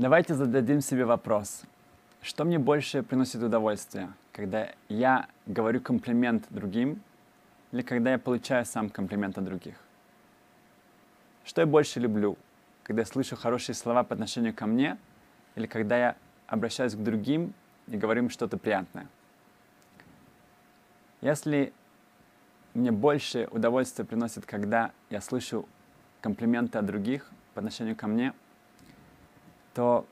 Давайте зададим себе вопрос. Что мне больше приносит удовольствие? Когда я говорю комплимент другим или когда я получаю сам комплимент от других? Что я больше люблю? Когда я слышу хорошие слова по отношению ко мне или когда я обращаюсь к другим и говорю им что-то приятное? Если мне больше удовольствия приносит, когда я слышу комплименты от других по отношению ко мне, то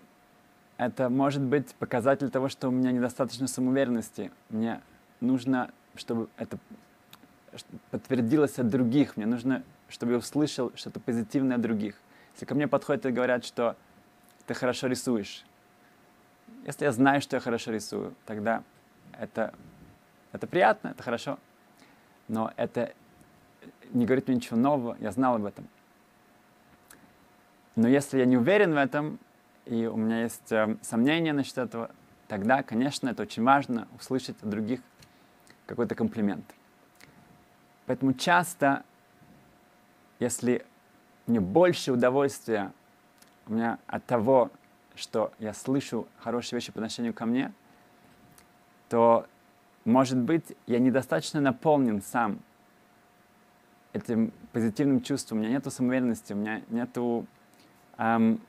это может быть показатель того, что у меня недостаточно самоуверенности. Мне нужно, чтобы это подтвердилось от других. Мне нужно, чтобы я услышал что-то позитивное от других. Если ко мне подходят и говорят, что ты хорошо рисуешь, если я знаю, что я хорошо рисую, тогда это, это приятно, это хорошо. Но это не говорит мне ничего нового, я знал об этом. Но если я не уверен в этом, и у меня есть э, сомнения насчет этого, тогда, конечно, это очень важно услышать от других какой-то комплимент. Поэтому часто, если мне больше удовольствия у меня от того, что я слышу хорошие вещи по отношению ко мне, то, может быть, я недостаточно наполнен сам этим позитивным чувством. У меня нет самоуверенности, у меня нет эм,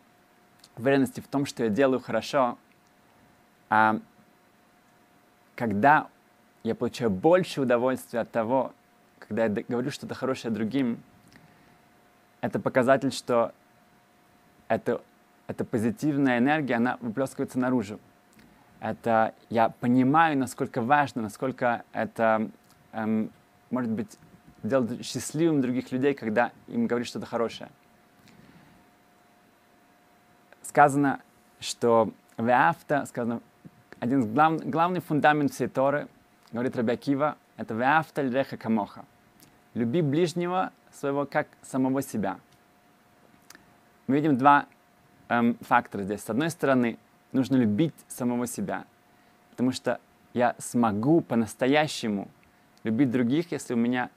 уверенности в том, что я делаю хорошо, а когда я получаю больше удовольствия от того, когда я говорю что-то хорошее другим, это показатель, что это, эта позитивная энергия, она выплескивается наружу. Это я понимаю, насколько важно, насколько это эм, может быть делать счастливым других людей, когда им говоришь что-то хорошее сказано, что Веафта, сказано, один из глав, главный фундамент всей Торы, говорит Рабиакива, это Веафта льреха камоха. Люби ближнего своего как самого себя. Мы видим два эм, фактора здесь. С одной стороны, нужно любить самого себя, потому что я смогу по-настоящему любить других, если у меня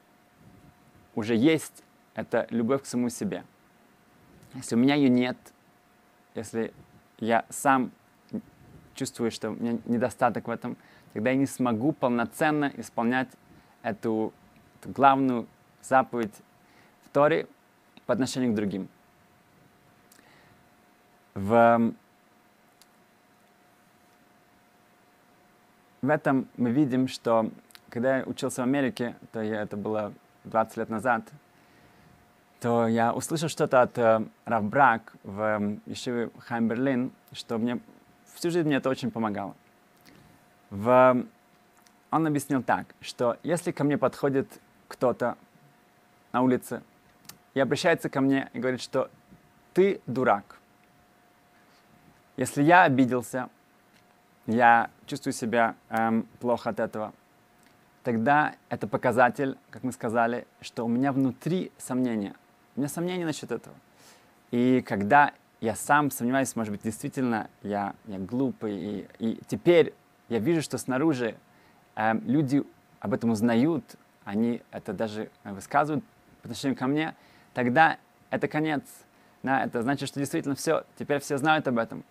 уже есть эта любовь к самому себе. Если у меня ее нет, если я сам чувствую, что у меня недостаток в этом, тогда я не смогу полноценно исполнять эту, эту главную заповедь в Торе по отношению к другим. В, в этом мы видим, что когда я учился в Америке, то я, это было 20 лет назад, то я услышал что-то от э, Равбрак в э, Ешиве Хайм Берлин, что мне всю жизнь мне это очень помогало. В, он объяснил так, что если ко мне подходит кто-то на улице и обращается ко мне и говорит, что ты дурак. Если я обиделся, я чувствую себя эм, плохо от этого, тогда это показатель, как мы сказали, что у меня внутри сомнения. У меня сомнения насчет этого. И когда я сам сомневаюсь, может быть, действительно я, я глупый, и, и теперь я вижу, что снаружи э, люди об этом узнают, они это даже высказывают по отношению ко мне, тогда это конец. Да, это значит, что действительно все, теперь все знают об этом.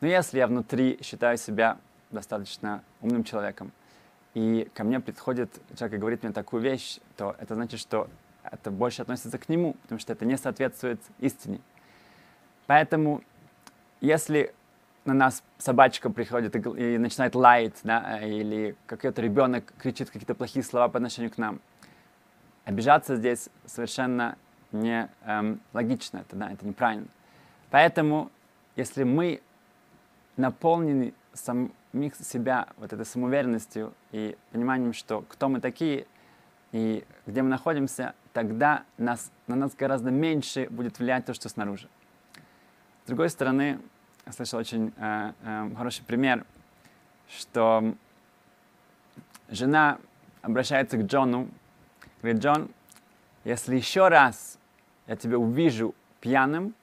Но если я внутри считаю себя достаточно умным человеком, и ко мне приходит человек и говорит мне такую вещь, то это значит, что это больше относится к нему, потому что это не соответствует истине. Поэтому, если на нас собачка приходит и, начинает лаять, да, или какой-то ребенок кричит какие-то плохие слова по отношению к нам, обижаться здесь совершенно не эм, логично, это, да, это неправильно. Поэтому, если мы наполнены самих себя вот этой самоуверенностью и пониманием, что кто мы такие и где мы находимся, тогда нас, на нас гораздо меньше будет влиять то, что снаружи. С другой стороны, я слышал очень э, э, хороший пример, что жена обращается к Джону, говорит, Джон, если еще раз я тебя увижу пьяным,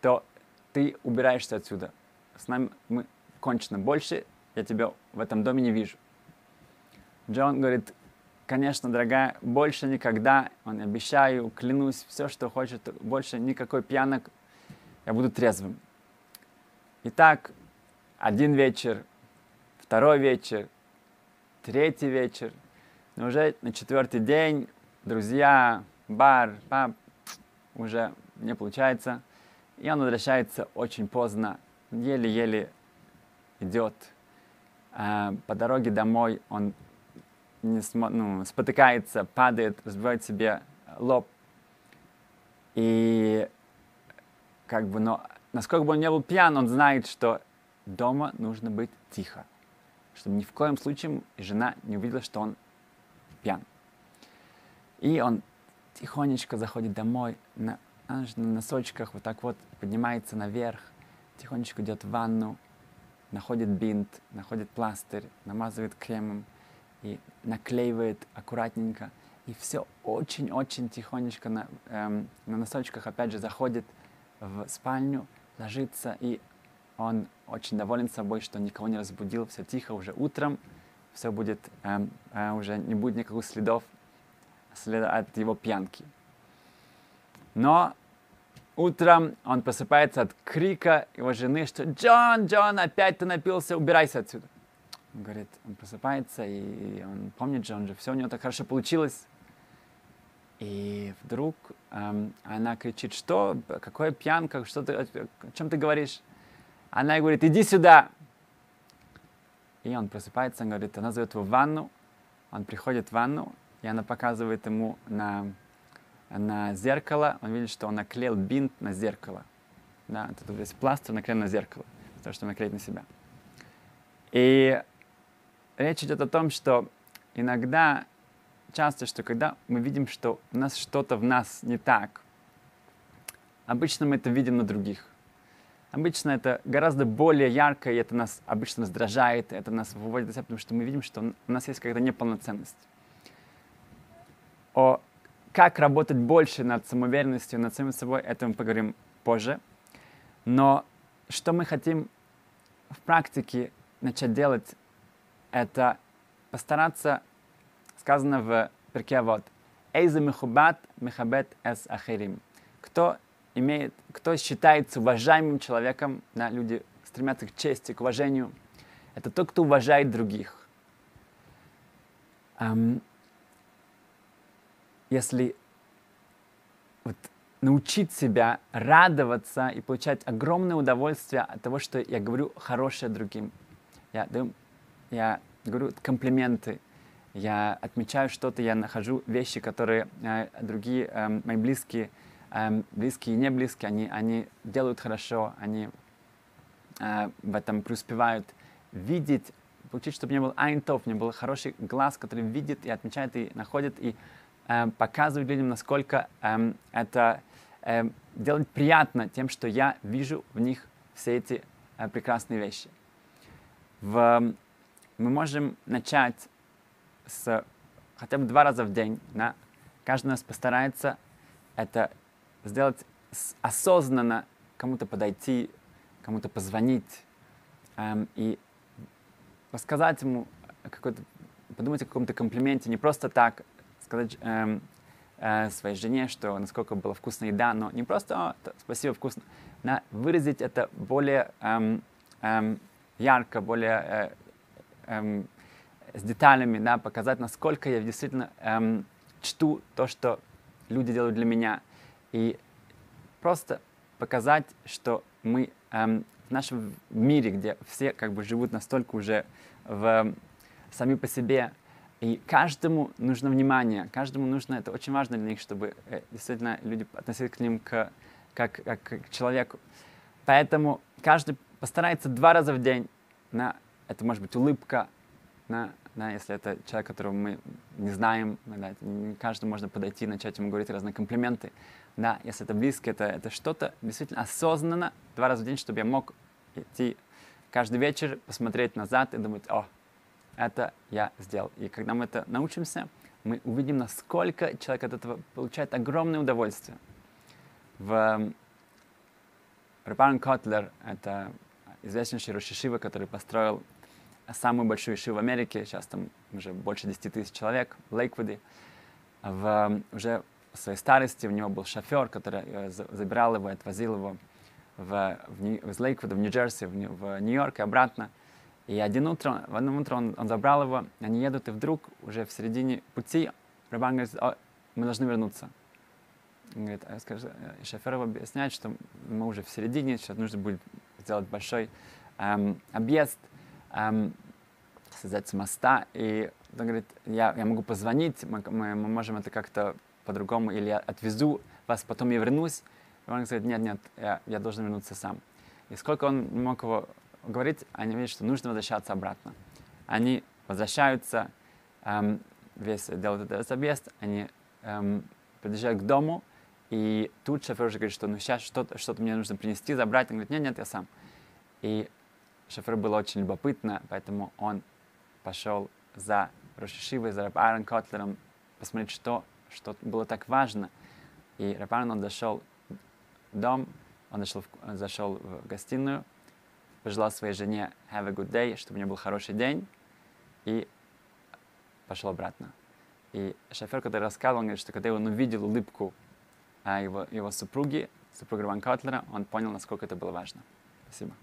то ты убираешься отсюда. С нами мы кончено. Больше я тебя в этом доме не вижу. Джон говорит, конечно, дорогая, больше никогда, он обещаю, клянусь, все, что хочет, больше никакой пьянок, я буду трезвым. И так один вечер, второй вечер, третий вечер. Но уже на четвертый день друзья, бар, пап, уже не получается. И он возвращается очень поздно, еле-еле идет. А по дороге домой он не смо, ну, спотыкается, падает, разбивает себе лоб. И как бы, но насколько бы он не был пьян, он знает, что дома нужно быть тихо, чтобы ни в коем случае жена не увидела, что он пьян. И он тихонечко заходит домой, на, на носочках вот так вот поднимается наверх, тихонечко идет в ванну, находит бинт, находит пластырь, намазывает кремом и наклеивает аккуратненько. И все очень-очень тихонечко на, эм, на носочках опять же заходит в спальню, ложится, и он очень доволен собой, что никого не разбудил, все тихо, уже утром все будет, эм, э, уже не будет никаких следов следа от его пьянки. Но утром он просыпается от крика его жены, что «Джон, Джон, опять ты напился, убирайся отсюда». Он говорит, он просыпается, и он помнит же, он же все у него так хорошо получилось. И вдруг эм, она кричит, что, какое пьянка, что ты, о чем ты говоришь? Она говорит, иди сюда. И он просыпается, он говорит, она зовет его в ванну, он приходит в ванну, и она показывает ему на, на зеркало, он видит, что он наклеил бинт на зеркало. Да, тут весь пластырь наклеен на зеркало, то, что наклеить на себя. И речь идет о том, что иногда часто, что когда мы видим, что у нас что-то в нас не так, обычно мы это видим на других. Обычно это гораздо более ярко, и это нас обычно раздражает, это нас выводит из себя, потому что мы видим, что у нас есть какая-то неполноценность. О как работать больше над самоуверенностью, над самим собой, это мы поговорим позже. Но что мы хотим в практике начать делать, это постараться сказано в перке вот «Эйза мехубат мехабет эс ахирим». Кто имеет, кто считается уважаемым человеком, да, люди стремятся к чести, к уважению, это тот, кто уважает других. Um, если вот, научить себя радоваться и получать огромное удовольствие от того, что я говорю хорошее другим. Я, даю, я говорю комплименты, я отмечаю что-то, я нахожу вещи, которые э, другие э, мои близкие, э, близкие и не близкие, они, они делают хорошо, они э, в этом преуспевают. Видеть, получить, чтобы не был айнтов, не был хороший глаз, который видит и отмечает, и находит, и э, показывает людям, насколько э, это э, делать приятно тем, что я вижу в них все эти э, прекрасные вещи. В, мы можем начать с хотя бы два раза в день, да, каждый нас постарается это сделать осознанно, кому-то подойти, кому-то позвонить эм, и рассказать ему какой-то, подумать о каком-то комплименте, не просто так сказать эм, э, своей жене, что насколько была вкусная еда, но не просто «О, спасибо, вкусно», на выразить это более эм, эм, ярко, более э, эм, с деталями, да, показать, насколько я действительно эм, чту то, что люди делают для меня. И просто показать, что мы эм, в нашем мире, где все как бы живут настолько уже в, сами по себе, и каждому нужно внимание, каждому нужно, это очень важно для них, чтобы э, действительно люди относились к ним к, как, как к человеку. Поэтому каждый постарается два раза в день, на, это может быть улыбка, на, да, если это человек, которого мы не знаем, да, не каждому можно подойти, начать ему говорить разные комплименты. Да, если это близко, это, это что-то действительно осознанно, два раза в день, чтобы я мог идти каждый вечер, посмотреть назад и думать, о, это я сделал. И когда мы это научимся, мы увидим, насколько человек от этого получает огромное удовольствие. В Рапарн Котлер, это известнейший Рошишива, который построил самую большую ишиву в Америке, сейчас там уже больше 10 тысяч человек в Лейквуде. В, уже в своей старости у него был шофер, который э, забирал его, отвозил его в, в, из Лейквуда в Нью-Джерси, в, в Нью-Йорк и обратно. И один утро, в одно утро он, он забрал его, они едут, и вдруг уже в середине пути Рабан говорит, «О, мы должны вернуться. Он говорит, а скажи, и шофер его объясняет, что мы уже в середине, сейчас нужно будет сделать большой эм, объезд, эм, создать моста, и он говорит, я, я могу позвонить, мы, мы, можем это как-то по-другому, или я отвезу вас, потом я вернусь. И он говорит, нет, нет, я, я должен вернуться сам. И сколько он мог его говорить, они видят, что нужно возвращаться обратно. Они возвращаются, эм, весь делают этот объезд, они эм, подъезжают к дому, и тут шофер уже говорит, что ну сейчас что-то, что-то мне нужно принести, забрать. Он говорит, нет, нет, я сам. И шоферу было очень любопытно, поэтому он пошел за Рошишивой, за Раб Аарон Котлером, посмотреть, что, что было так важно. И Раб Аарон, он дошел в дом, он дошел в- зашел в гостиную, пожелал своей жене have a good day, чтобы у нее был хороший день, и пошел обратно. И шофер, который рассказывал, он говорит, что когда он увидел улыбку а, его, его супруги, супруги Рван Котлера, он понял, насколько это было важно. Спасибо.